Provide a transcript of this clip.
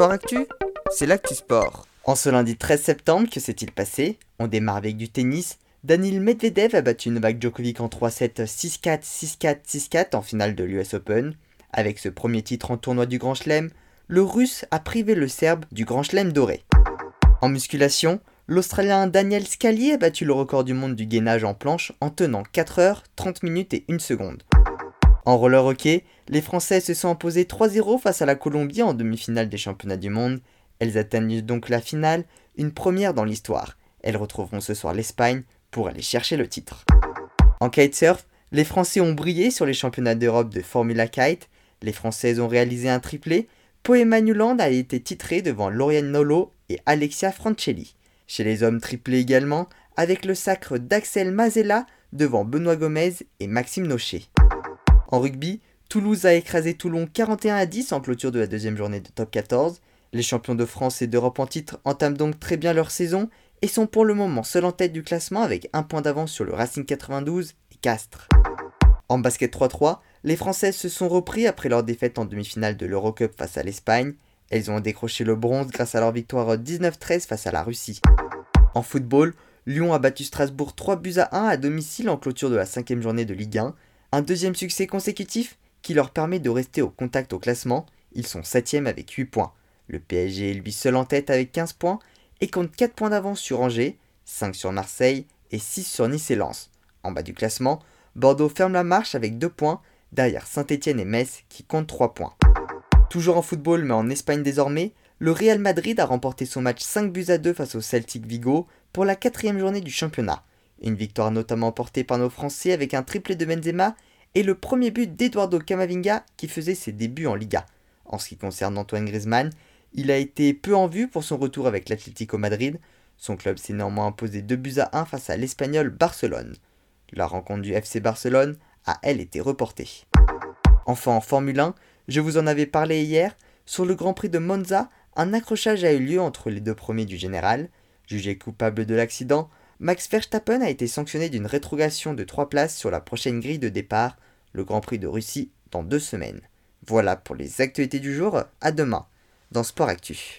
Sport Actu, c'est l'actu sport. En ce lundi 13 septembre, que s'est-il passé? On démarre avec du tennis. Danil Medvedev a battu Novak Djokovic en 3-7 6-4, 6-4, 6-4 en finale de l'US Open. Avec ce premier titre en tournoi du Grand Chelem, le Russe a privé le Serbe du Grand Chelem doré. En musculation, l'Australien Daniel Scali a battu le record du monde du gainage en planche en tenant 4 heures, 30 minutes et 1 seconde. En roller hockey, les Français se sont imposés 3-0 face à la Colombie en demi-finale des championnats du monde. Elles atteignent donc la finale, une première dans l'histoire. Elles retrouveront ce soir l'Espagne pour aller chercher le titre. En kitesurf, les Français ont brillé sur les championnats d'Europe de Formula Kite. Les Françaises ont réalisé un triplé. Poema Newland a été titrée devant Lauriane Nolo et Alexia Francelli. Chez les hommes triplés également, avec le sacre d'Axel Mazella devant Benoît Gomez et Maxime Nochet. En rugby, Toulouse a écrasé Toulon 41 à 10 en clôture de la deuxième journée de top 14. Les champions de France et d'Europe en titre entament donc très bien leur saison et sont pour le moment seuls en tête du classement avec un point d'avance sur le Racing 92 et Castres. En basket 3-3, les Françaises se sont repris après leur défaite en demi-finale de l'Eurocup face à l'Espagne. Elles ont décroché le bronze grâce à leur victoire 19-13 face à la Russie. En football, Lyon a battu Strasbourg 3 buts à 1 à domicile en clôture de la cinquième journée de Ligue 1. Un deuxième succès consécutif qui leur permet de rester au contact au classement. Ils sont 7 avec 8 points. Le PSG est lui seul en tête avec 15 points et compte 4 points d'avance sur Angers, 5 sur Marseille et 6 sur Nice et Lens. En bas du classement, Bordeaux ferme la marche avec 2 points, derrière Saint-Etienne et Metz qui comptent 3 points. Toujours en football mais en Espagne désormais, le Real Madrid a remporté son match 5 buts à 2 face au Celtic Vigo pour la quatrième journée du championnat. Une victoire notamment portée par nos Français avec un triplé de Benzema et le premier but d'Eduardo Camavinga qui faisait ses débuts en Liga. En ce qui concerne Antoine Griezmann, il a été peu en vue pour son retour avec l'Atlético Madrid. Son club s'est néanmoins imposé 2 buts à 1 face à l'Espagnol Barcelone. La rencontre du FC Barcelone a elle été reportée. Enfin en Formule 1, je vous en avais parlé hier, sur le Grand Prix de Monza, un accrochage a eu lieu entre les deux premiers du général. Jugé coupable de l'accident, Max Verstappen a été sanctionné d'une rétrogradation de 3 places sur la prochaine grille de départ, le Grand Prix de Russie, dans deux semaines. Voilà pour les actualités du jour, à demain dans Sport Actu.